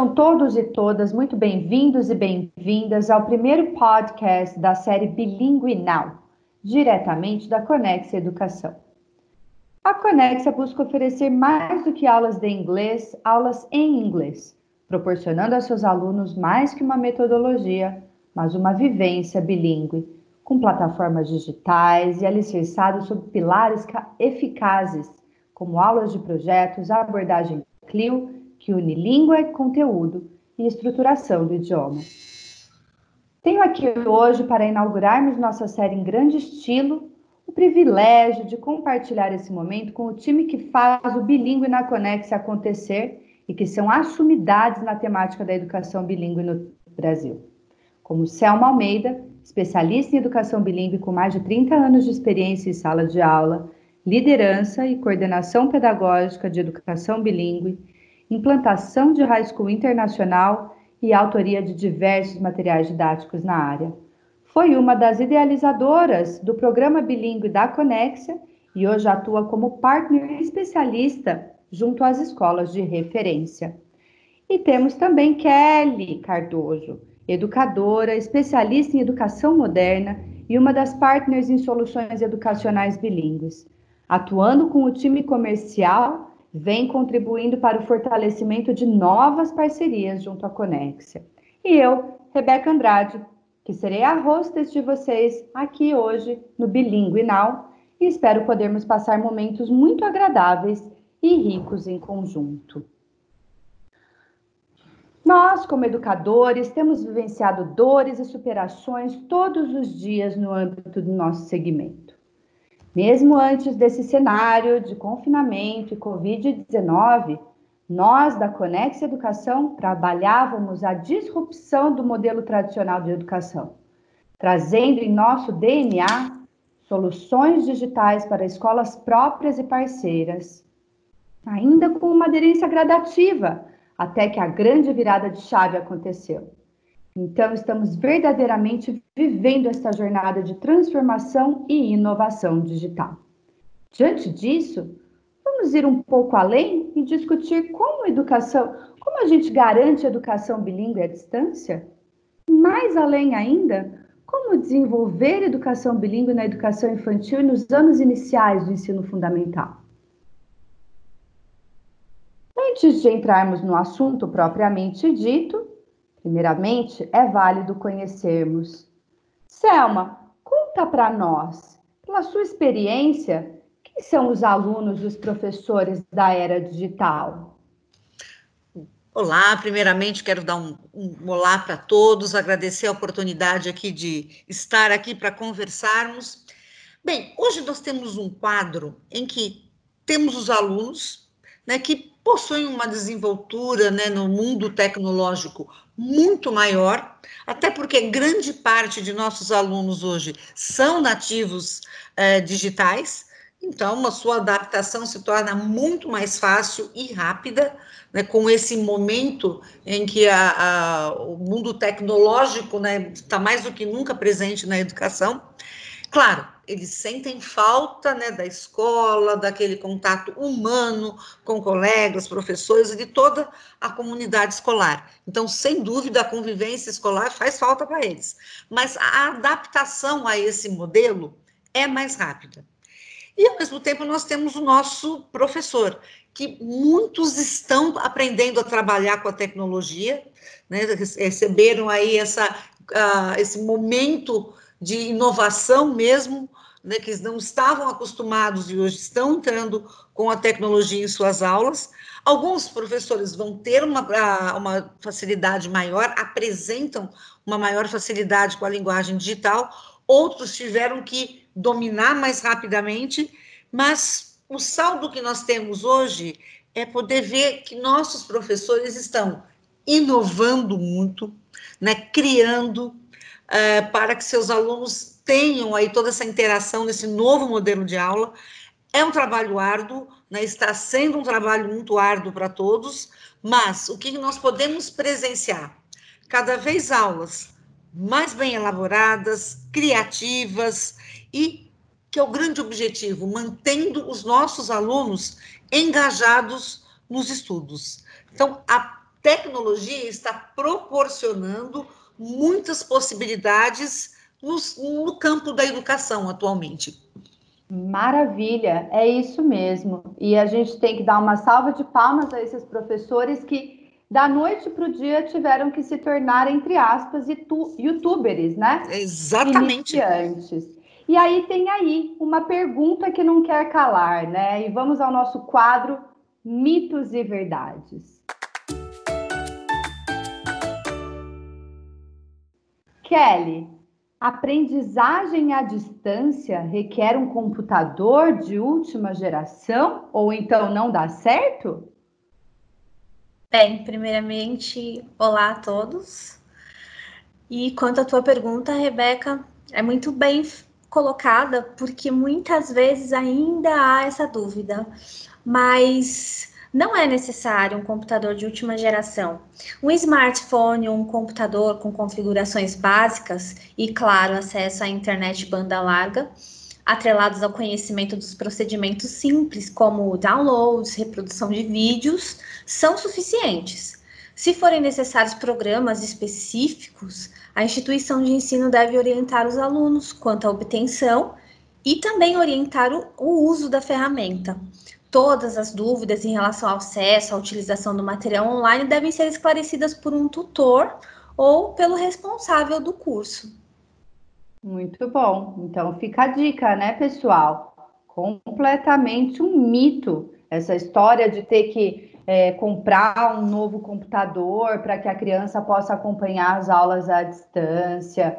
Sejam todos e todas muito bem-vindos e bem-vindas ao primeiro podcast da série Bilingue Now, diretamente da Conexa Educação. A Conexa busca oferecer mais do que aulas de inglês, aulas em inglês, proporcionando a seus alunos mais que uma metodologia, mas uma vivência bilíngue, com plataformas digitais e alicerçados sobre pilares eficazes, como aulas de projetos, abordagem CLIO que une língua, conteúdo e estruturação do idioma. Tenho aqui hoje, para inaugurarmos nossa série em grande estilo, o privilégio de compartilhar esse momento com o time que faz o Bilingue na Conex acontecer e que são as sumidades na temática da educação bilíngue no Brasil. Como Selma Almeida, especialista em educação bilíngue com mais de 30 anos de experiência em sala de aula, liderança e coordenação pedagógica de educação bilíngue, implantação de high school internacional e autoria de diversos materiais didáticos na área. Foi uma das idealizadoras do programa bilíngue da Conexia e hoje atua como partner especialista junto às escolas de referência. E temos também Kelly Cardoso, educadora, especialista em educação moderna e uma das partners em soluções educacionais bilíngues, atuando com o time comercial vem contribuindo para o fortalecimento de novas parcerias junto à Conexia. E eu, Rebeca Andrade, que serei a hostess de vocês aqui hoje no Bilingue Now e espero podermos passar momentos muito agradáveis e ricos em conjunto. Nós, como educadores, temos vivenciado dores e superações todos os dias no âmbito do nosso segmento. Mesmo antes desse cenário de confinamento e Covid-19, nós da Conex Educação trabalhávamos a disrupção do modelo tradicional de educação, trazendo em nosso DNA soluções digitais para escolas próprias e parceiras, ainda com uma aderência gradativa, até que a grande virada de chave aconteceu. Então, estamos verdadeiramente vivendo esta jornada de transformação e inovação digital. Diante disso, vamos ir um pouco além e discutir como educação, como a gente garante educação bilíngue à distância? Mais além ainda, como desenvolver educação bilíngue na educação infantil e nos anos iniciais do ensino fundamental? Antes de entrarmos no assunto propriamente dito, Primeiramente, é válido conhecermos. Selma, conta para nós, pela sua experiência, quem são os alunos e os professores da era digital? Olá, primeiramente quero dar um, um olá para todos, agradecer a oportunidade aqui de estar aqui para conversarmos. Bem, hoje nós temos um quadro em que temos os alunos né, que possuem uma desenvoltura né, no mundo tecnológico muito maior, até porque grande parte de nossos alunos hoje são nativos é, digitais, então a sua adaptação se torna muito mais fácil e rápida, né, com esse momento em que a, a, o mundo tecnológico está né, tá mais do que nunca presente na educação. Claro, eles sentem falta né, da escola, daquele contato humano com colegas, professores e de toda a comunidade escolar. Então, sem dúvida, a convivência escolar faz falta para eles. Mas a adaptação a esse modelo é mais rápida. E, ao mesmo tempo, nós temos o nosso professor, que muitos estão aprendendo a trabalhar com a tecnologia, né, receberam aí essa, uh, esse momento de inovação mesmo, né, que não estavam acostumados e hoje estão entrando com a tecnologia em suas aulas. Alguns professores vão ter uma, uma facilidade maior, apresentam uma maior facilidade com a linguagem digital, outros tiveram que dominar mais rapidamente, mas o saldo que nós temos hoje é poder ver que nossos professores estão inovando muito, né, criando uh, para que seus alunos tenham aí toda essa interação nesse novo modelo de aula. É um trabalho árduo, né, está sendo um trabalho muito árduo para todos, mas o que nós podemos presenciar? Cada vez aulas mais bem elaboradas, criativas e que é o grande objetivo, mantendo os nossos alunos engajados nos estudos. Então, a tecnologia está proporcionando muitas possibilidades no, no campo da educação atualmente. Maravilha, é isso mesmo. E a gente tem que dar uma salva de palmas a esses professores que, da noite para o dia, tiveram que se tornar, entre aspas, youtubers, né? Exatamente. Iniciantes. E aí tem aí uma pergunta que não quer calar, né? E vamos ao nosso quadro Mitos e Verdades. Kelly, aprendizagem à distância requer um computador de última geração ou então não dá certo? Bem, primeiramente, olá a todos. E quanto à tua pergunta, Rebeca, é muito bem colocada porque muitas vezes ainda há essa dúvida, mas não é necessário um computador de última geração. Um smartphone ou um computador com configurações básicas e, claro, acesso à internet banda larga, atrelados ao conhecimento dos procedimentos simples, como downloads, reprodução de vídeos, são suficientes. Se forem necessários programas específicos, a instituição de ensino deve orientar os alunos quanto à obtenção e também orientar o, o uso da ferramenta todas as dúvidas em relação ao acesso, à utilização do material online devem ser esclarecidas por um tutor ou pelo responsável do curso. Muito bom. Então fica a dica, né, pessoal? Completamente um mito essa história de ter que é, comprar um novo computador para que a criança possa acompanhar as aulas à distância.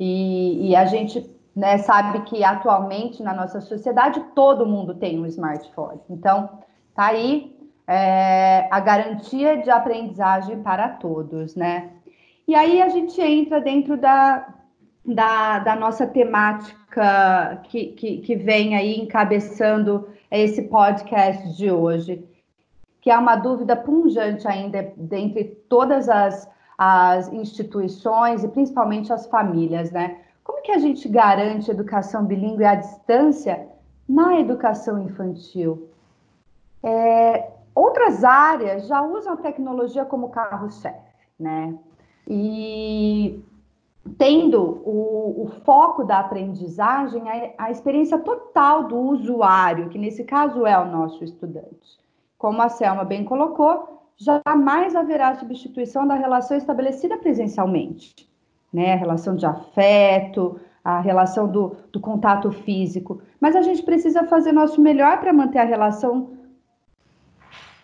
E, e a gente né, sabe que atualmente na nossa sociedade todo mundo tem um smartphone. Então, tá aí é, a garantia de aprendizagem para todos, né? E aí a gente entra dentro da, da, da nossa temática que, que, que vem aí encabeçando esse podcast de hoje, que é uma dúvida punjante ainda dentre todas as, as instituições e principalmente as famílias, né? Como que a gente garante educação bilíngue à distância na educação infantil? É, outras áreas já usam a tecnologia como carro-chefe, né? E tendo o, o, foco da aprendizagem, a, a experiência total do usuário, que nesse caso é o nosso estudante. Como a Selma bem colocou, jamais haverá substituição da relação estabelecida presencialmente né? A relação de afeto, a relação do, do contato físico. Mas a gente precisa fazer nosso melhor para manter a relação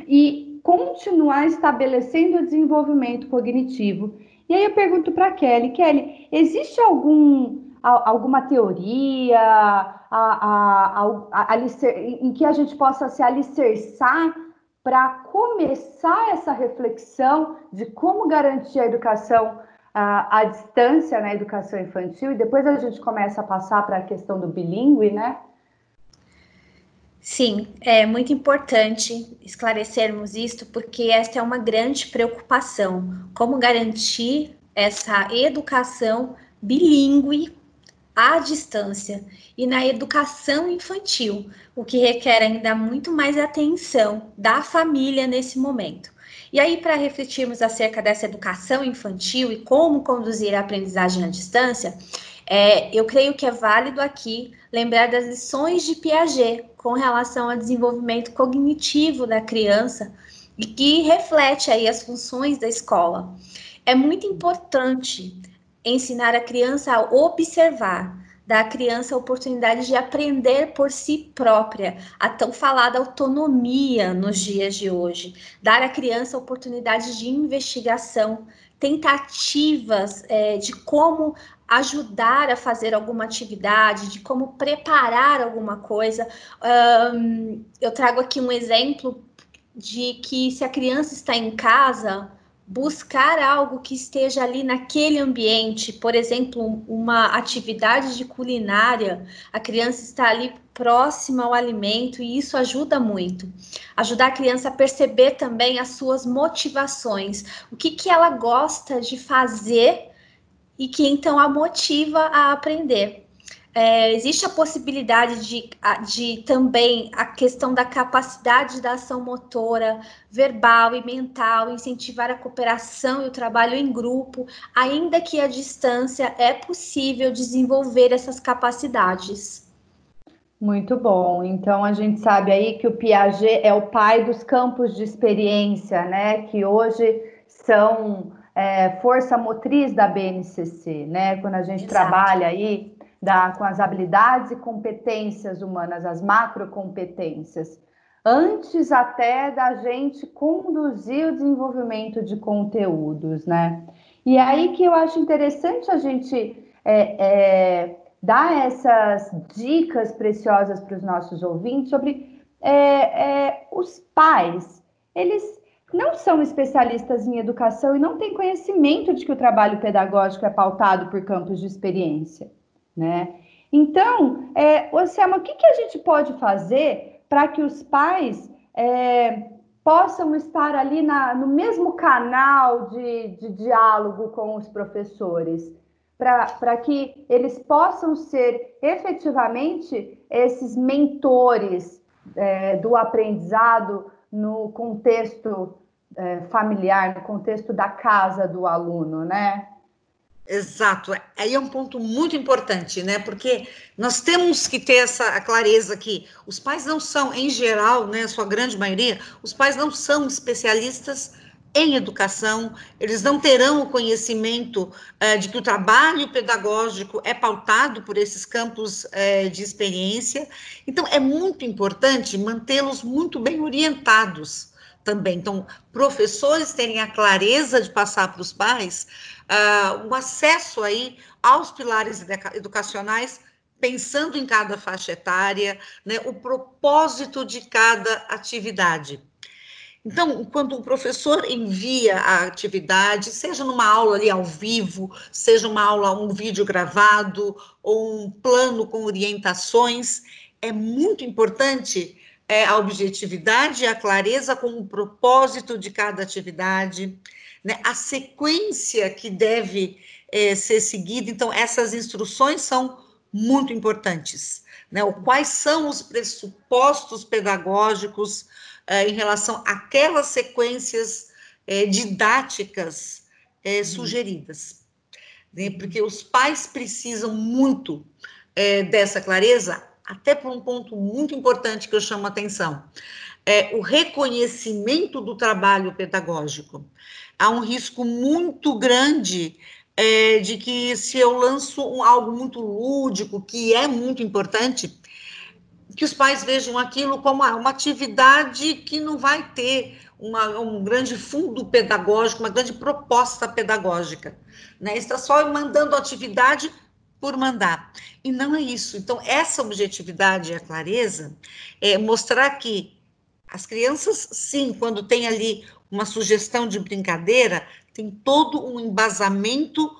e continuar estabelecendo o desenvolvimento cognitivo. E aí eu pergunto para Kelly, Kelly, existe algum alguma teoria a, a, a, em que a gente possa se alicerçar para começar essa reflexão de como garantir a educação a, distância na educação infantil e depois a gente começa a passar para a questão do bilíngue, né? Sim, é muito importante esclarecermos isto, porque esta é uma grande preocupação. Como garantir essa educação bilíngue à distância e na educação infantil, o que requer ainda muito mais atenção da família nesse momento. E aí, para refletirmos acerca dessa educação infantil e como conduzir a aprendizagem à distância, é, eu creio que é válido aqui lembrar das lições de Piaget com relação ao desenvolvimento cognitivo da criança e que reflete aí as funções da escola. É muito importante ensinar a criança a observar, dar à criança a oportunidade de aprender por si própria, a tão falada autonomia nos dias de hoje, dar à criança a oportunidade de investigação, tentativas é, de como ajudar a fazer alguma atividade, de como preparar alguma coisa. Um, eu trago aqui um exemplo de que se a criança está em casa, buscar algo que esteja ali naquele ambiente, por exemplo, uma atividade de culinária, a criança está ali próxima ao alimento e isso ajuda muito. Ajudar a criança a perceber também as suas motivações, o que, que ela gosta de fazer e que então a motiva a aprender. É, existe a possibilidade de, de também a questão da capacidade da ação motora, verbal e mental, incentivar a cooperação e o trabalho em grupo, ainda que à distância é possível desenvolver essas capacidades. Muito bom. Então a gente sabe aí que o Piaget é o pai dos campos de experiência, né? Que hoje são é, força motriz da BNCC, né? Quando a gente Exato. trabalha aí da, com as habilidades e competências humanas, as macrocompetências, antes até da gente conduzir o desenvolvimento de conteúdos, né? E aí que eu acho interessante a gente é, é, dar essas dicas preciosas para os nossos ouvintes sobre é, é, os pais. Eles não são especialistas em educação e não têm conhecimento de que o trabalho pedagógico é pautado por campos de experiência né? Então, é, o que, que a gente pode fazer para que os pais é, possam estar ali na, no mesmo canal de, de diálogo com os professores, para que eles possam ser efetivamente esses mentores é, do aprendizado no contexto é, familiar, no contexto da casa do aluno, né? Exato, aí é um ponto muito importante, né? Porque nós temos que ter essa clareza que os pais não são, em geral, né, sua grande maioria, os pais não são especialistas em educação, eles não terão o conhecimento uh, de que o trabalho pedagógico é pautado por esses campos uh, de experiência. Então, é muito importante mantê-los muito bem orientados também. Então, professores terem a clareza de passar para os pais uh, o acesso aí aos pilares educacionais, pensando em cada faixa etária, né, o propósito de cada atividade. Então, quando o professor envia a atividade, seja numa aula ali ao vivo, seja uma aula, um vídeo gravado, ou um plano com orientações, é muito importante é, a objetividade e a clareza com o propósito de cada atividade, né, a sequência que deve é, ser seguida. Então, essas instruções são muito importantes. Né, quais são os pressupostos pedagógicos é, em relação àquelas sequências é, didáticas é, uhum. sugeridas. Né, porque os pais precisam muito é, dessa clareza, até por um ponto muito importante que eu chamo a atenção. É, o reconhecimento do trabalho pedagógico há um risco muito grande é, de que se eu lanço um, algo muito lúdico, que é muito importante, que os pais vejam aquilo como uma atividade que não vai ter uma, um grande fundo pedagógico, uma grande proposta pedagógica. Né? Está só mandando atividade por mandar. E não é isso. Então, essa objetividade e a clareza é mostrar que as crianças, sim, quando tem ali uma sugestão de brincadeira, tem todo um embasamento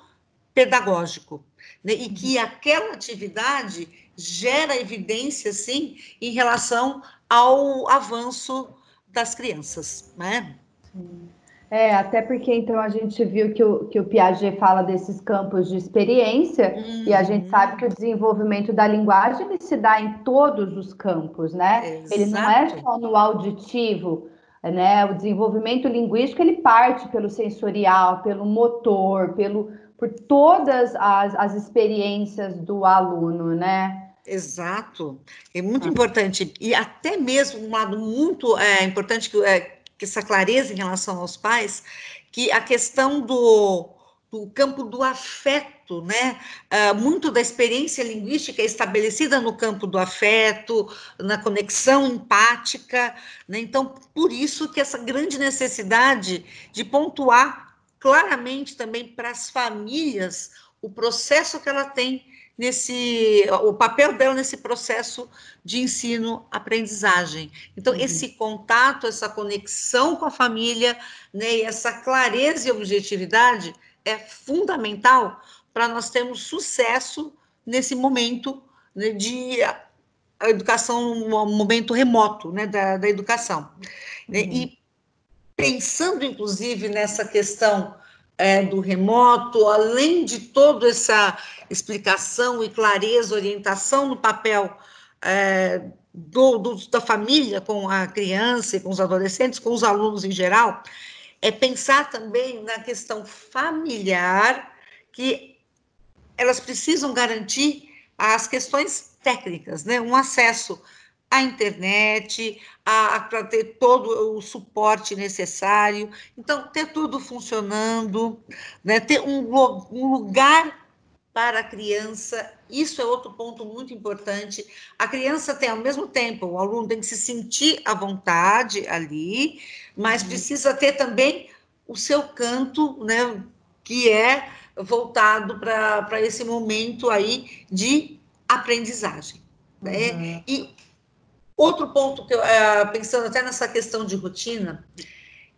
pedagógico, né? e que uhum. aquela atividade gera evidência, sim, em relação ao avanço das crianças, né? Sim. É, até porque então a gente viu que o, que o Piaget fala desses campos de experiência, uhum. e a gente uhum. sabe que o desenvolvimento da linguagem ele se dá em todos os campos, né? Exato. Ele não é só no auditivo, né? O desenvolvimento linguístico ele parte pelo sensorial, pelo motor, pelo por todas as, as experiências do aluno, né? Exato, é muito ah. importante e até mesmo um lado muito é, importante que, é, que essa clareza em relação aos pais, que a questão do do campo do afeto, né? Uh, muito da experiência linguística é estabelecida no campo do afeto, na conexão empática, né? Então, por isso que essa grande necessidade de pontuar claramente também para as famílias o processo que ela tem nesse o papel dela nesse processo de ensino-aprendizagem. Então, uhum. esse contato, essa conexão com a família, né, e essa clareza e objetividade é fundamental para nós termos sucesso nesse momento né, de a educação, um momento remoto né, da, da educação. Né? Uhum. E pensando, inclusive, nessa questão é, do remoto, além de toda essa explicação e clareza, orientação no papel é, do, do, da família com a criança e com os adolescentes, com os alunos em geral, é pensar também na questão familiar, que elas precisam garantir as questões técnicas, né? um acesso à internet, para ter todo o suporte necessário, então ter tudo funcionando, né? ter um, um lugar para a criança, isso é outro ponto muito importante. A criança tem, ao mesmo tempo, o aluno tem que se sentir à vontade ali, mas uhum. precisa ter também o seu canto, né, que é voltado para esse momento aí de aprendizagem. Né? Uhum. E outro ponto que eu, é, pensando até nessa questão de rotina,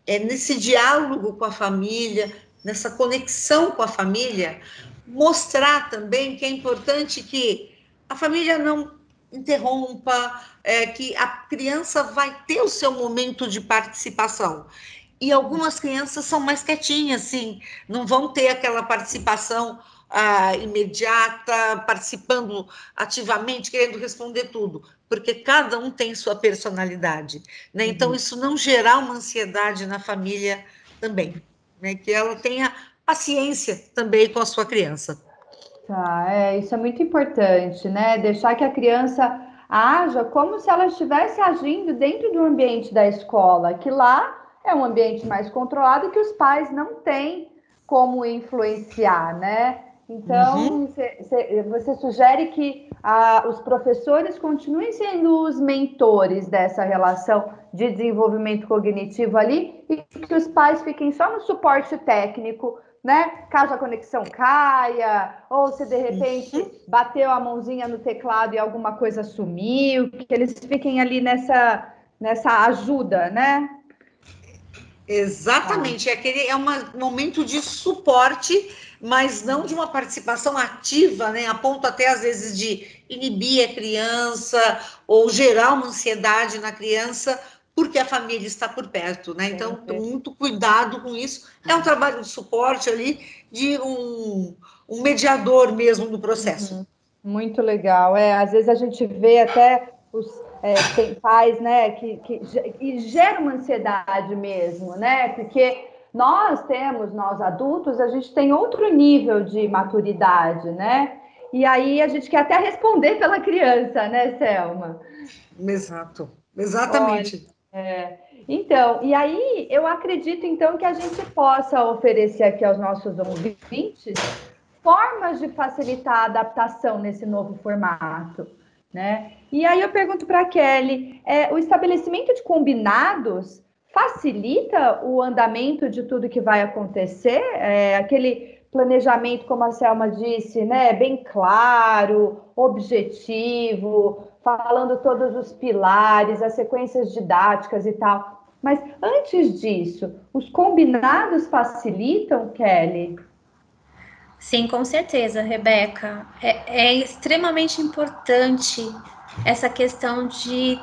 é nesse diálogo com a família, nessa conexão com a família, mostrar também que é importante que a família não interrompa, é, que a criança vai ter o seu momento de participação. E algumas crianças são mais quietinhas, assim, não vão ter aquela participação ah, imediata, participando ativamente, querendo responder tudo, porque cada um tem sua personalidade. Né? Então, uhum. isso não gerar uma ansiedade na família também, né? que ela tenha paciência também com a sua criança. Tá, é, isso é muito importante, né? Deixar que a criança haja como se ela estivesse agindo dentro do ambiente da escola, que lá é um ambiente mais controlado que os pais não têm como influenciar, né? Então, uhum. você sugere que ah, os professores continuem sendo os mentores dessa relação de desenvolvimento cognitivo ali e que os pais fiquem só no suporte técnico né? Caso a conexão caia, ou se de repente uhum. bateu a mãozinha no teclado e alguma coisa sumiu, que eles fiquem ali nessa, nessa ajuda, né? Exatamente, ah. é, aquele, é um momento de suporte, mas não de uma participação ativa, né? A ponto até às vezes de inibir a criança ou gerar uma ansiedade na criança, porque a família está por perto, né? Então, muito cuidado com isso. É um trabalho de suporte ali, de um, um mediador mesmo no processo. Uhum. Muito legal. É, às vezes a gente vê até os é, tem pais, né, que, que, que gera uma ansiedade mesmo, né? Porque nós temos, nós adultos, a gente tem outro nível de maturidade, né? E aí a gente quer até responder pela criança, né, Selma? Exato, exatamente. Olha, é, então, e aí eu acredito então que a gente possa oferecer aqui aos nossos ouvintes formas de facilitar a adaptação nesse novo formato, né? E aí eu pergunto para a Kelly, é, o estabelecimento de combinados facilita o andamento de tudo que vai acontecer? É, aquele planejamento, como a Selma disse, né, bem claro, objetivo, falando todos os pilares, as sequências didáticas e tal. Mas antes disso, os combinados facilitam, Kelly? Sim, com certeza, Rebeca. É, é extremamente importante essa questão de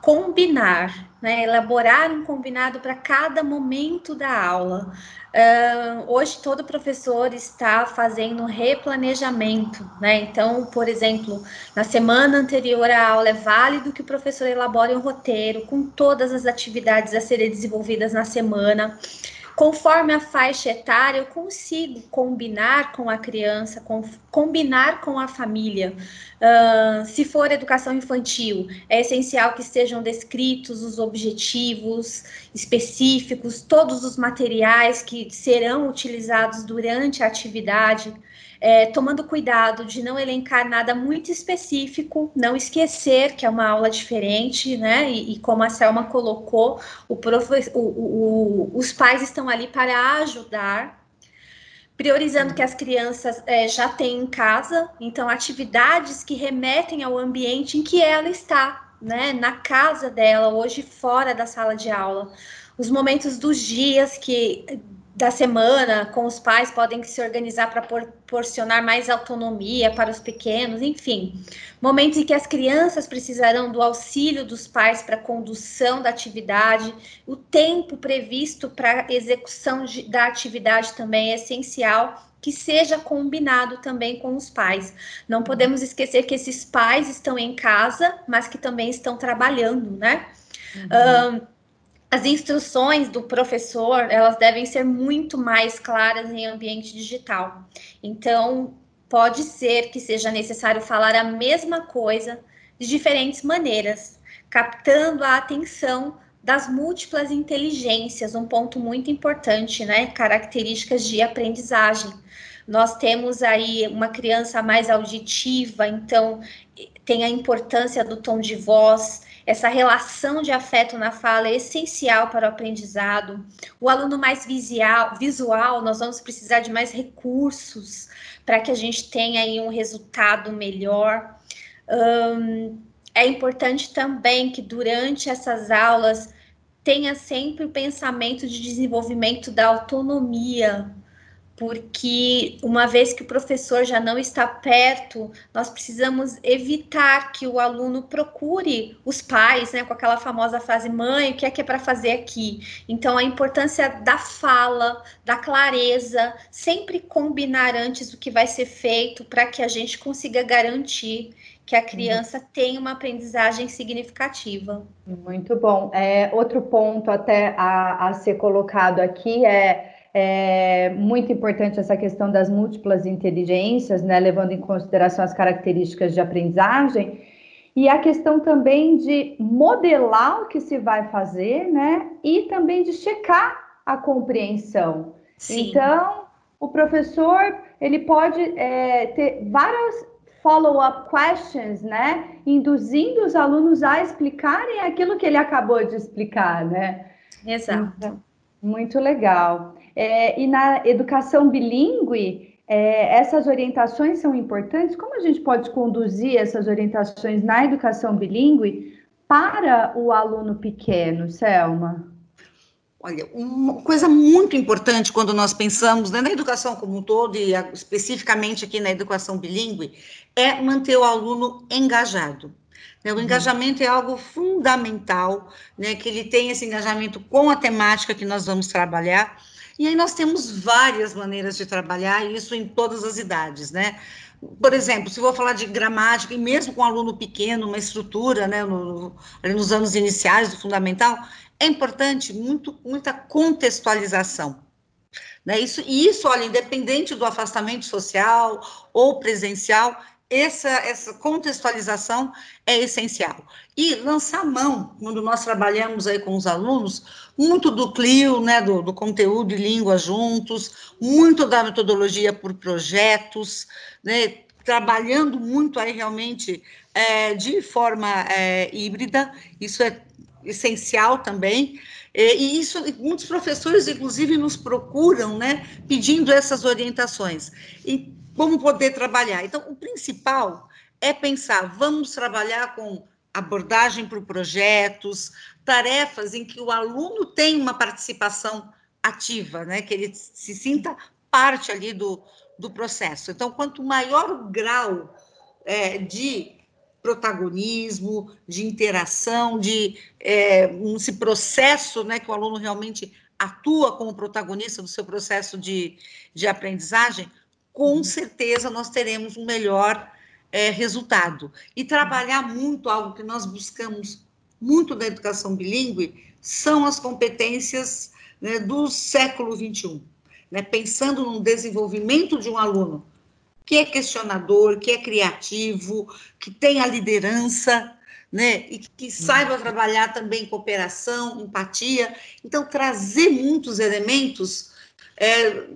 combinar, né? elaborar um combinado para cada momento da aula. Uh, hoje todo professor está fazendo um replanejamento, né? Então, por exemplo, na semana anterior à aula é válido que o professor elabore um roteiro com todas as atividades a serem desenvolvidas na semana. Conforme a faixa etária, eu consigo combinar com a criança, com, combinar com a família. Uh, se for educação infantil, é essencial que estejam descritos os objetivos específicos, todos os materiais que serão utilizados durante a atividade é, tomando cuidado de não elencar nada muito específico, não esquecer que é uma aula diferente, né? E, e como a Selma colocou, o o, o, os pais estão ali para ajudar, priorizando que as crianças é, já têm em casa, então atividades que remetem ao ambiente em que ela está, né? Na casa dela, hoje fora da sala de aula. Os momentos dos dias que da semana com os pais podem se organizar para proporcionar mais autonomia para os pequenos, enfim. Momentos em que as crianças precisarão do auxílio dos pais para a condução da atividade, o tempo previsto para a execução de, da atividade também é essencial que seja combinado também com os pais. Não podemos esquecer que esses pais estão em casa, mas que também estão trabalhando, né? Uhum. Um, as instruções do professor, elas devem ser muito mais claras em ambiente digital. Então, pode ser que seja necessário falar a mesma coisa de diferentes maneiras, captando a atenção das múltiplas inteligências, um ponto muito importante, né? Características de aprendizagem. Nós temos aí uma criança mais auditiva, então tem a importância do tom de voz, essa relação de afeto na fala é essencial para o aprendizado. O aluno mais visual, visual nós vamos precisar de mais recursos para que a gente tenha aí um resultado melhor. Um, é importante também que durante essas aulas tenha sempre o pensamento de desenvolvimento da autonomia, porque uma vez que o professor já não está perto, nós precisamos evitar que o aluno procure os pais, né, com aquela famosa frase: mãe, o que é que é para fazer aqui? Então, a importância da fala, da clareza, sempre combinar antes o que vai ser feito para que a gente consiga garantir que a criança uhum. tenha uma aprendizagem significativa. Muito bom. É, outro ponto até a, a ser colocado aqui é é muito importante essa questão das múltiplas inteligências, né, levando em consideração as características de aprendizagem, e a questão também de modelar o que se vai fazer, né, e também de checar a compreensão. Sim. Então, o professor ele pode é, ter várias follow-up questions, né, induzindo os alunos a explicarem aquilo que ele acabou de explicar, né? Exato. Então, muito legal. É, e na educação bilíngue, é, essas orientações são importantes. Como a gente pode conduzir essas orientações na educação bilíngue para o aluno pequeno, Selma? Olha, uma coisa muito importante quando nós pensamos né, na educação como um todo, e especificamente aqui na educação bilíngue, é manter o aluno engajado. Né, o uhum. engajamento é algo fundamental, né, que ele tenha esse engajamento com a temática que nós vamos trabalhar, e aí nós temos várias maneiras de trabalhar isso em todas as idades, né? Por exemplo, se vou falar de gramática, e mesmo com um aluno pequeno, uma estrutura, né, no, nos anos iniciais do fundamental, é importante muito, muita contextualização. Né? Isso, e isso, olha, independente do afastamento social ou presencial, essa, essa contextualização é essencial. E lançar mão, quando nós trabalhamos aí com os alunos, muito do CLIO, né, do, do conteúdo e língua juntos, muito da metodologia por projetos, né, trabalhando muito aí realmente é, de forma é, híbrida, isso é essencial também, e isso, muitos professores, inclusive, nos procuram, né, pedindo essas orientações. E como poder trabalhar. Então, o principal é pensar, vamos trabalhar com abordagem para projetos, tarefas em que o aluno tem uma participação ativa, né? Que ele se sinta parte ali do, do processo. Então, quanto maior o grau é, de protagonismo, de interação, de é, esse processo, né, que o aluno realmente atua como protagonista do seu processo de, de aprendizagem, com uhum. certeza nós teremos um melhor é, resultado. E trabalhar muito, algo que nós buscamos muito na educação bilíngue, são as competências né, do século XXI. Né, pensando no desenvolvimento de um aluno que é questionador, que é criativo, que tem a liderança, né, e que saiba trabalhar também cooperação, empatia. Então, trazer muitos elementos é,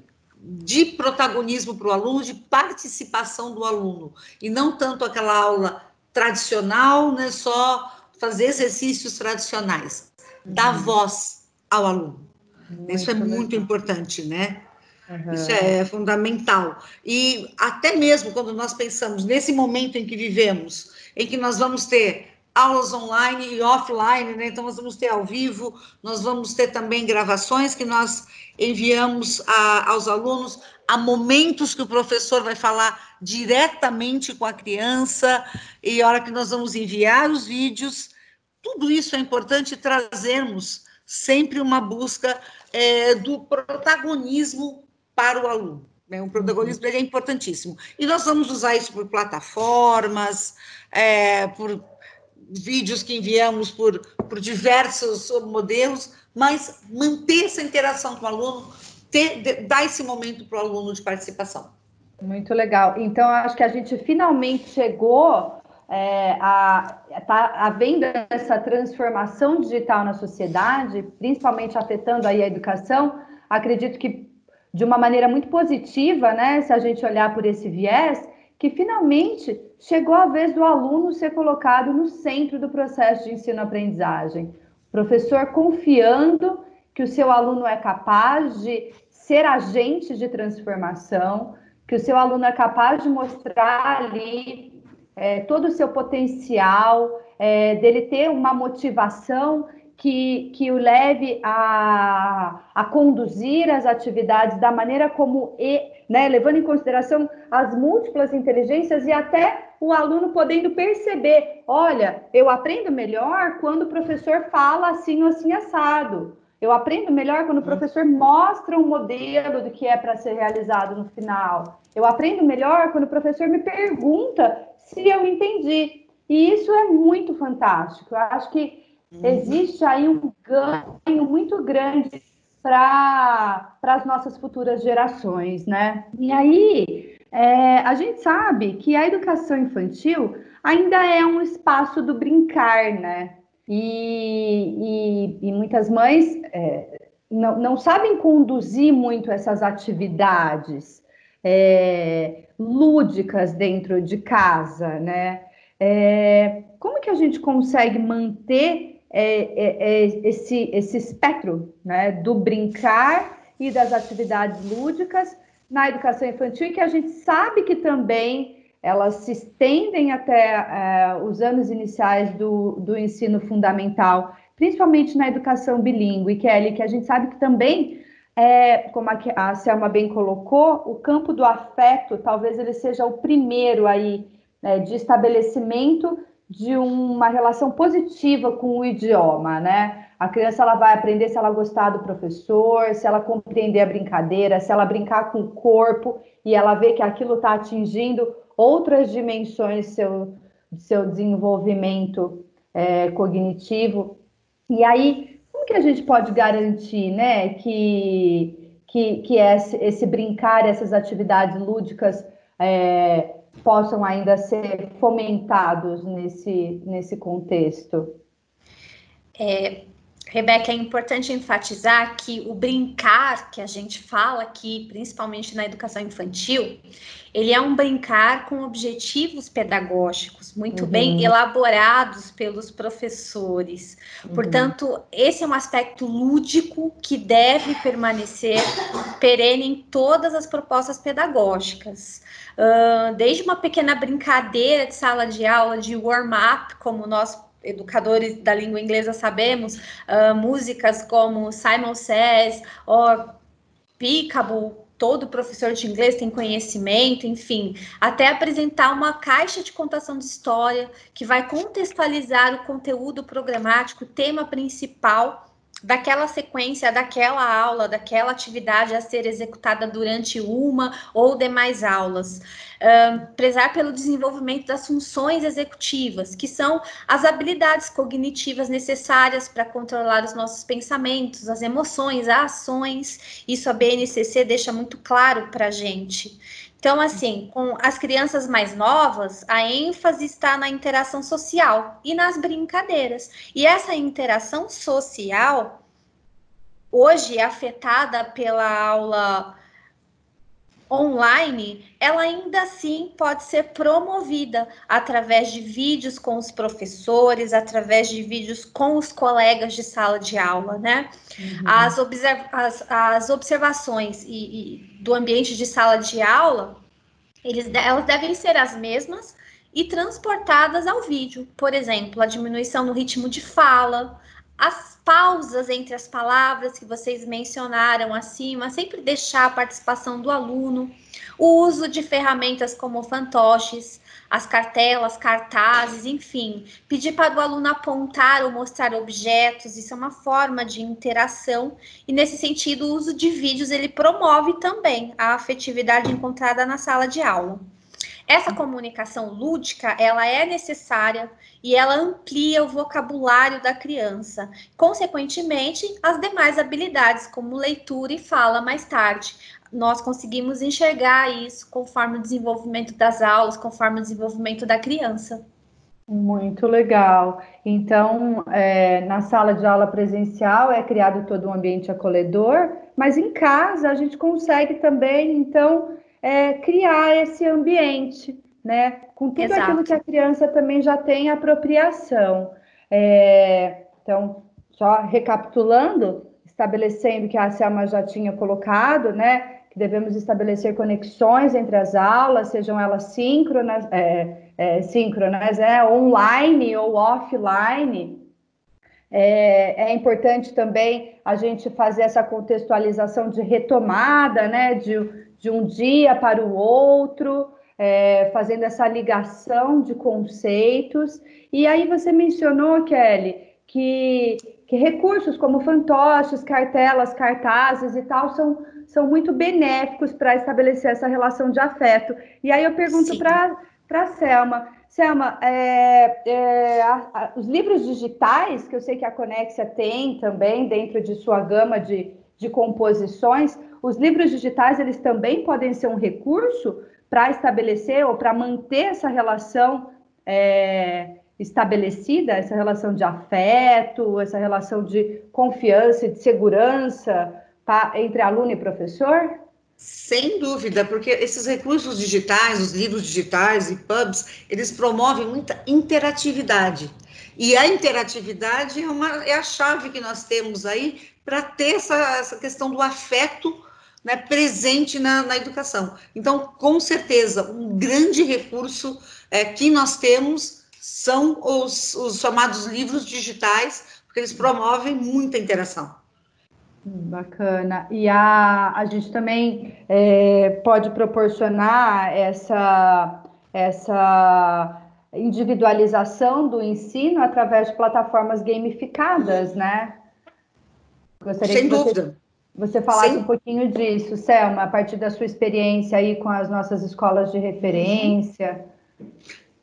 de protagonismo para o aluno, de participação do aluno, e não tanto aquela aula tradicional, né, só fazer exercícios tradicionais, uhum. dar voz ao aluno. Muito Isso é legal. muito importante, né? Uhum. Isso é fundamental. E até mesmo quando nós pensamos nesse momento em que vivemos, em que nós vamos ter aulas online e offline, né? Então, nós vamos ter ao vivo, nós vamos ter também gravações que nós enviamos a, aos alunos a momentos que o professor vai falar diretamente com a criança, e a hora que nós vamos enviar os vídeos, tudo isso é importante trazermos sempre uma busca é, do protagonismo para o aluno. Né? O protagonismo uhum. é importantíssimo. E nós vamos usar isso por plataformas, é, por vídeos que enviamos por, por diversos modelos, mas manter essa interação com o aluno, ter, dar esse momento para o aluno de participação. Muito legal. Então, acho que a gente finalmente chegou é, a tá havendo essa transformação digital na sociedade, principalmente afetando aí a educação. Acredito que de uma maneira muito positiva, né? Se a gente olhar por esse viés, que finalmente chegou a vez do aluno ser colocado no centro do processo de ensino-aprendizagem. Professor confiando que o seu aluno é capaz de ser agente de transformação, que o seu aluno é capaz de mostrar ali é, todo o seu potencial, é, dele ter uma motivação que, que o leve a, a conduzir as atividades da maneira como, e, né, levando em consideração as múltiplas inteligências e até o aluno podendo perceber: olha, eu aprendo melhor quando o professor fala assim ou assim assado. Eu aprendo melhor quando o uhum. professor mostra um modelo do que é para ser realizado no final. Eu aprendo melhor quando o professor me pergunta se eu entendi. E isso é muito fantástico. Eu acho que. Existe aí um ganho muito grande para as nossas futuras gerações, né? E aí, é, a gente sabe que a educação infantil ainda é um espaço do brincar, né? E, e, e muitas mães é, não, não sabem conduzir muito essas atividades é, lúdicas dentro de casa, né? É, como que a gente consegue manter é, é, é esse, esse espectro né, do brincar e das atividades lúdicas na educação infantil, que a gente sabe que também elas se estendem até é, os anos iniciais do, do ensino fundamental, principalmente na educação bilíngue, Kelly, que a gente sabe que também, é, como a, a Selma bem colocou, o campo do afeto talvez ele seja o primeiro aí né, de estabelecimento de uma relação positiva com o idioma, né? A criança ela vai aprender se ela gostar do professor, se ela compreender a brincadeira, se ela brincar com o corpo e ela vê que aquilo está atingindo outras dimensões seu, seu desenvolvimento é, cognitivo. E aí, como que a gente pode garantir, né, que, que, que esse, esse brincar, essas atividades lúdicas é, possam ainda ser fomentados nesse, nesse contexto? É, Rebeca, é importante enfatizar que o brincar que a gente fala aqui, principalmente na educação infantil, ele é um brincar com objetivos pedagógicos muito uhum. bem elaborados pelos professores. Uhum. Portanto, esse é um aspecto lúdico que deve permanecer perene em todas as propostas pedagógicas. Uh, desde uma pequena brincadeira de sala de aula, de warm-up, como nós educadores da língua inglesa sabemos, uh, músicas como Simon Says, ou Peekaboo, todo professor de inglês tem conhecimento, enfim, até apresentar uma caixa de contação de história que vai contextualizar o conteúdo programático, tema principal daquela sequência, daquela aula, daquela atividade a ser executada durante uma ou demais aulas. Uh, prezar pelo desenvolvimento das funções executivas, que são as habilidades cognitivas necessárias para controlar os nossos pensamentos, as emoções, as ações. Isso a BNCC deixa muito claro para a gente. Então, assim, com as crianças mais novas, a ênfase está na interação social e nas brincadeiras. E essa interação social, hoje afetada pela aula online, ela ainda assim pode ser promovida através de vídeos com os professores, através de vídeos com os colegas de sala de aula, né? Uhum. As, observ as, as observações e, e do ambiente de sala de aula, eles, elas devem ser as mesmas e transportadas ao vídeo. Por exemplo, a diminuição no ritmo de fala, as pausas entre as palavras que vocês mencionaram acima, sempre deixar a participação do aluno, o uso de ferramentas como fantoches, as cartelas, cartazes, enfim, pedir para o aluno apontar ou mostrar objetos, isso é uma forma de interação e nesse sentido o uso de vídeos ele promove também a afetividade encontrada na sala de aula. Essa comunicação lúdica, ela é necessária e ela amplia o vocabulário da criança. Consequentemente, as demais habilidades, como leitura e fala mais tarde. Nós conseguimos enxergar isso conforme o desenvolvimento das aulas, conforme o desenvolvimento da criança. Muito legal. Então, é, na sala de aula presencial é criado todo um ambiente acolhedor, mas em casa a gente consegue também, então, é, criar esse ambiente, né? Com tudo Exato. aquilo que a criança também já tem apropriação. É, então, só recapitulando, estabelecendo que a Selma já tinha colocado, né? Que devemos estabelecer conexões entre as aulas, sejam elas síncronas, é, é, síncronas, é, online ou offline. É, é, importante também a gente fazer essa contextualização de retomada, né? De, de um dia para o outro, é, fazendo essa ligação de conceitos. E aí você mencionou, Kelly, que, que recursos como fantoches, cartelas, cartazes e tal são, são muito benéficos para estabelecer essa relação de afeto. E aí eu pergunto para a Selma, Selma, é, é, a, a, os livros digitais, que eu sei que a Conexia tem também dentro de sua gama de, de composições, os livros digitais eles também podem ser um recurso para estabelecer ou para manter essa relação é, estabelecida, essa relação de afeto, essa relação de confiança e de segurança tá, entre aluno e professor? Sem dúvida, porque esses recursos digitais, os livros digitais e pubs, eles promovem muita interatividade. E a interatividade é, uma, é a chave que nós temos aí para ter essa, essa questão do afeto né, presente na, na, educação. Então, com certeza, um grande recurso é, que nós temos são os, os chamados livros digitais, porque eles promovem muita interação. Bacana. E a, a gente também é, pode proporcionar essa, essa individualização do ensino através de plataformas gamificadas, né? Gostaria Sem dúvida você falasse Sim. um pouquinho disso, Selma, a partir da sua experiência aí com as nossas escolas de referência.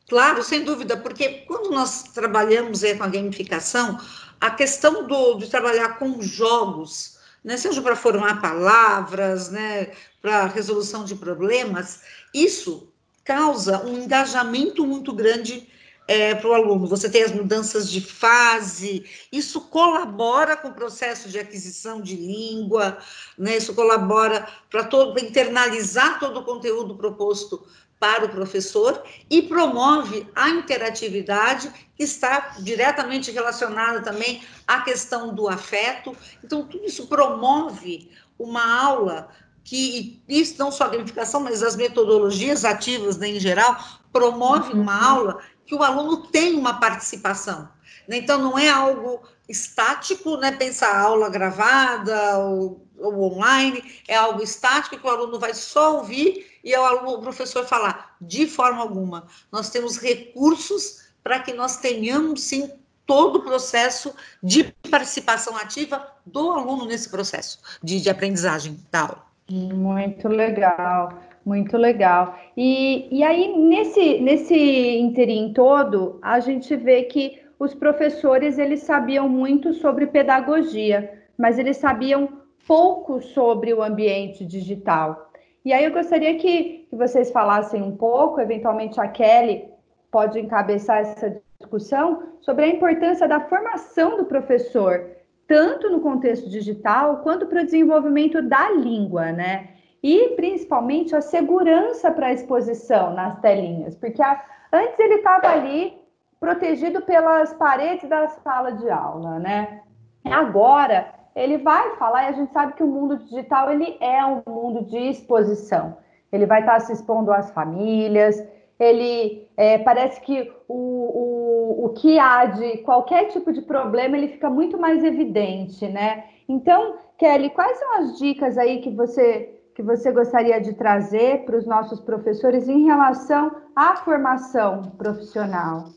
Claro, sem dúvida, porque quando nós trabalhamos aí com a gamificação, a questão do, de trabalhar com jogos, né, seja para formar palavras, né, para resolução de problemas, isso causa um engajamento muito grande é, para o aluno, você tem as mudanças de fase, isso colabora com o processo de aquisição de língua, né? isso colabora para todo, internalizar todo o conteúdo proposto para o professor e promove a interatividade que está diretamente relacionada também à questão do afeto. Então, tudo isso promove uma aula que, isso não só a gamificação, mas as metodologias ativas né, em geral, promove uma uhum. aula que o aluno tem uma participação. Né? Então, não é algo estático, né? pensar aula gravada ou, ou, online, é algo estático que o aluno vai só ouvir e o, aluno, o professor falar, de forma alguma. Nós temos recursos para que nós tenhamos, sim, todo o processo de participação ativa do aluno nesse processo de, de aprendizagem da aula. Muito legal. Muito legal. E, e aí, nesse, nesse interim todo, a gente vê que os professores, eles sabiam muito sobre pedagogia, mas eles sabiam pouco sobre o ambiente digital. E aí eu gostaria que, que vocês falassem um pouco, eventualmente a Kelly pode encabeçar essa discussão, sobre a importância da formação do professor, tanto no contexto digital quanto para o desenvolvimento da língua, né? E principalmente a segurança para a exposição nas telinhas, porque a, antes ele estava ali protegido pelas paredes da sala de aula, né? Agora ele vai falar e a gente sabe que o mundo digital ele é um mundo de exposição. Ele vai estar se expondo às famílias ele é, parece que o, o, o que há de qualquer tipo de problema ele fica muito mais evidente, né? Então, Kelly, quais são as dicas aí que você que você gostaria de trazer para os nossos professores em relação à formação profissional?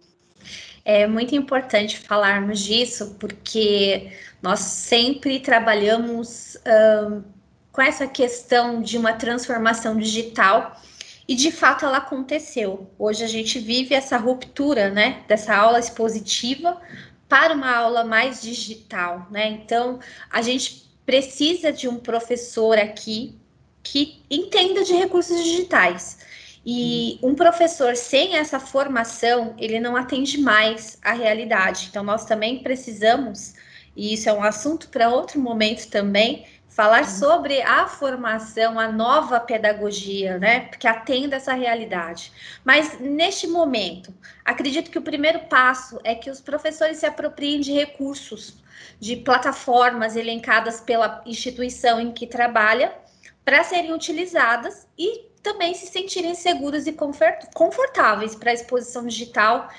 É muito importante falarmos disso, porque nós sempre trabalhamos um, com essa questão de uma transformação digital e de fato ela aconteceu. Hoje a gente vive essa ruptura, né, dessa aula expositiva para uma aula mais digital, né? Então, a gente precisa de um professor aqui que entenda de recursos digitais. E um professor sem essa formação, ele não atende mais à realidade. Então, nós também precisamos, e isso é um assunto para outro momento também, falar sobre a formação, a nova pedagogia, né? Que atenda essa realidade. Mas neste momento, acredito que o primeiro passo é que os professores se apropriem de recursos, de plataformas elencadas pela instituição em que trabalha para serem utilizadas e também se sentirem seguros e confortáveis para a exposição digital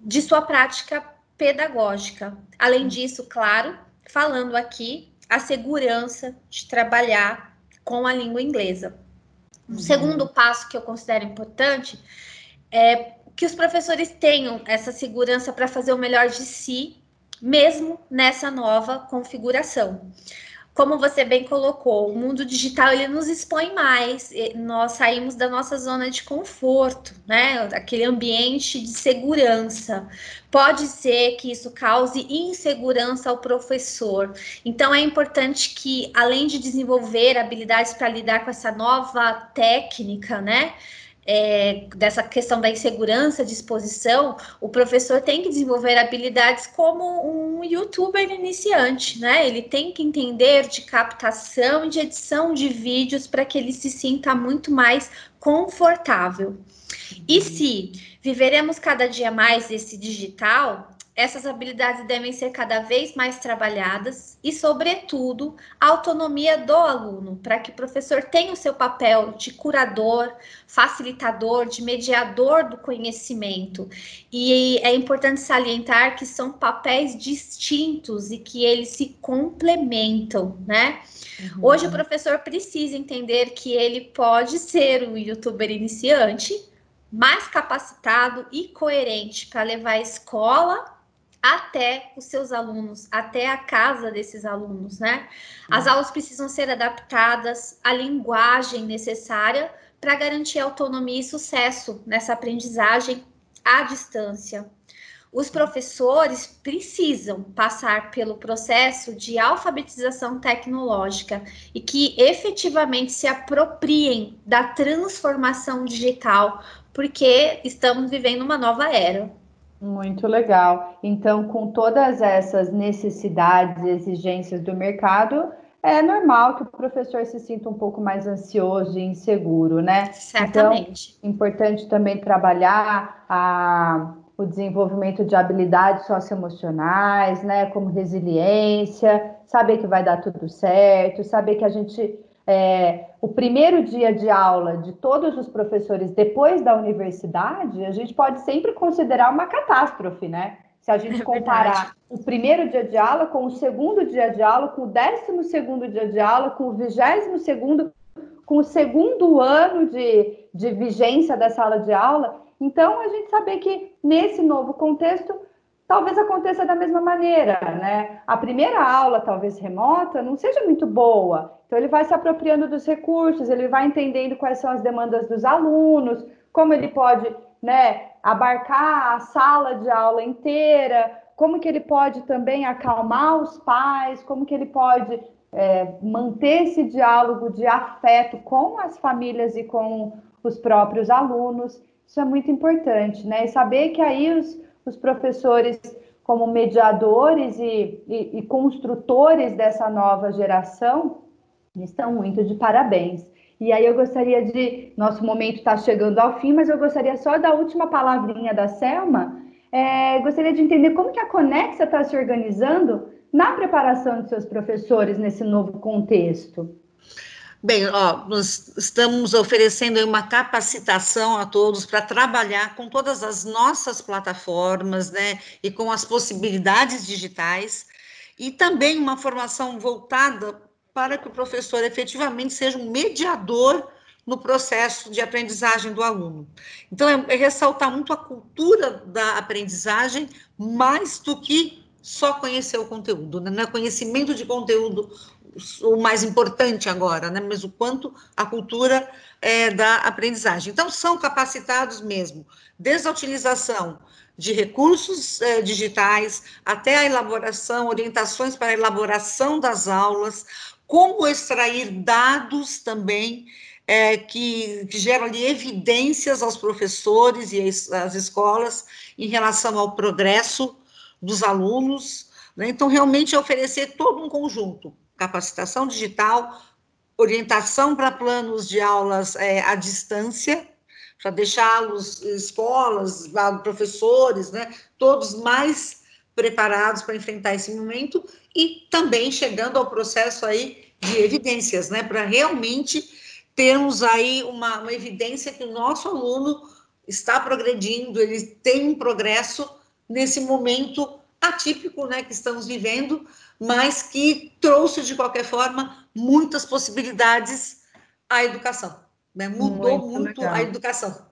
de sua prática pedagógica. Além disso, claro, falando aqui a segurança de trabalhar com a língua inglesa. O uhum. segundo passo que eu considero importante é que os professores tenham essa segurança para fazer o melhor de si, mesmo nessa nova configuração como você bem colocou, o mundo digital ele nos expõe mais, nós saímos da nossa zona de conforto, né? Aquele ambiente de segurança. Pode ser que isso cause insegurança ao professor. Então é importante que, além de desenvolver habilidades para lidar com essa nova técnica, né? É, dessa questão da insegurança de exposição, o professor tem que desenvolver habilidades como um youtuber iniciante, né? Ele tem que entender de captação e de edição de vídeos para que ele se sinta muito mais confortável. E se viveremos cada dia mais esse digital, essas habilidades devem ser cada vez mais trabalhadas e, sobretudo, a autonomia do aluno, para que o professor tenha o seu papel de curador, facilitador, de mediador do conhecimento. E é importante salientar que são papéis distintos e que eles se complementam, né? Uhum. Hoje o professor precisa entender que ele pode ser um youtuber iniciante, mais capacitado e coerente para levar a escola até os seus alunos, até a casa desses alunos, né? As uhum. aulas precisam ser adaptadas à linguagem necessária para garantir autonomia e sucesso nessa aprendizagem à distância. Os professores precisam passar pelo processo de alfabetização tecnológica e que efetivamente se apropriem da transformação digital, porque estamos vivendo uma nova era. Muito legal. Então, com todas essas necessidades e exigências do mercado, é normal que o professor se sinta um pouco mais ansioso e inseguro, né? Certamente. Então, importante também trabalhar a, o desenvolvimento de habilidades socioemocionais, né? Como resiliência, saber que vai dar tudo certo, saber que a gente é, o primeiro dia de aula de todos os professores depois da universidade, a gente pode sempre considerar uma catástrofe, né? Se a gente é comparar o primeiro dia de aula com o segundo dia de aula, com o décimo segundo dia de aula, com o vigésimo segundo, com o segundo ano de, de vigência da sala de aula. Então, a gente saber que nesse novo contexto talvez aconteça da mesma maneira, né? A primeira aula, talvez remota, não seja muito boa. Então, ele vai se apropriando dos recursos, ele vai entendendo quais são as demandas dos alunos, como ele pode, né, abarcar a sala de aula inteira, como que ele pode também acalmar os pais, como que ele pode é, manter esse diálogo de afeto com as famílias e com os próprios alunos. Isso é muito importante, né? E saber que aí os os professores como mediadores e, e, e construtores dessa nova geração estão muito de parabéns. E aí eu gostaria de. Nosso momento está chegando ao fim, mas eu gostaria só da última palavrinha da Selma. É, gostaria de entender como que a Conexa está se organizando na preparação de seus professores nesse novo contexto. Bem, ó, nós estamos oferecendo uma capacitação a todos para trabalhar com todas as nossas plataformas, né, e com as possibilidades digitais, e também uma formação voltada para que o professor efetivamente seja um mediador no processo de aprendizagem do aluno. Então, é, é ressaltar muito a cultura da aprendizagem, mais do que só conhecer o conteúdo, né? não é conhecimento de conteúdo o mais importante agora, né? mas o quanto a cultura é, da aprendizagem. Então, são capacitados mesmo, desde a utilização de recursos é, digitais até a elaboração, orientações para a elaboração das aulas, como extrair dados também é, que, que, geram ali evidências aos professores e às escolas em relação ao progresso dos alunos. Né? Então, realmente, é oferecer todo um conjunto capacitação digital, orientação para planos de aulas é, à distância, para deixá-los, escolas, professores, né, todos mais preparados para enfrentar esse momento e também chegando ao processo aí de evidências, né, para realmente termos aí uma, uma evidência que o nosso aluno está progredindo, ele tem um progresso nesse momento atípico, né, que estamos vivendo, mas que trouxe, de qualquer forma, muitas possibilidades à educação. Né? Mudou muito, muito a educação.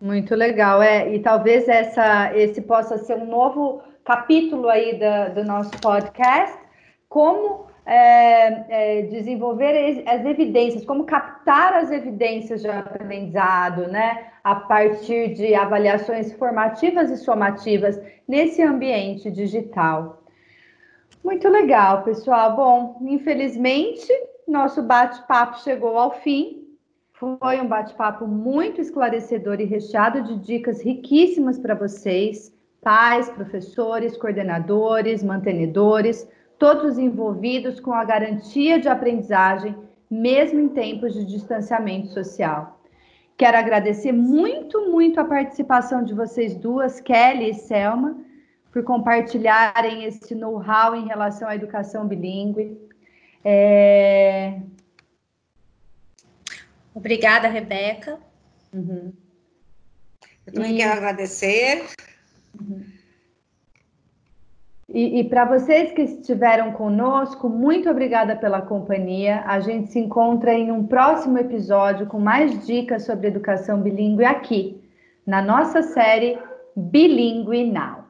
Muito legal, é, e talvez essa, esse possa ser um novo capítulo aí da, do nosso podcast, como é, é, desenvolver as evidências, como captar as evidências de aprendizado, né, a partir de avaliações formativas e somativas nesse ambiente digital. Muito legal, pessoal. Bom, infelizmente, nosso bate-papo chegou ao fim. Foi um bate-papo muito esclarecedor e recheado de dicas riquíssimas para vocês, pais, professores, coordenadores, mantenedores, todos envolvidos com a garantia de aprendizagem, mesmo em tempos de distanciamento social. Quero agradecer muito, muito a participação de vocês duas, Kelly e Selma por compartilharem esse know-how em relação à educação bilíngue. É... Obrigada, Rebeca. Uhum. Eu também e... quero agradecer. Uhum. E, e para vocês que estiveram conosco, muito obrigada pela companhia. A gente se encontra em um próximo episódio com mais dicas sobre educação bilíngue aqui, na nossa série Bilíngue Now.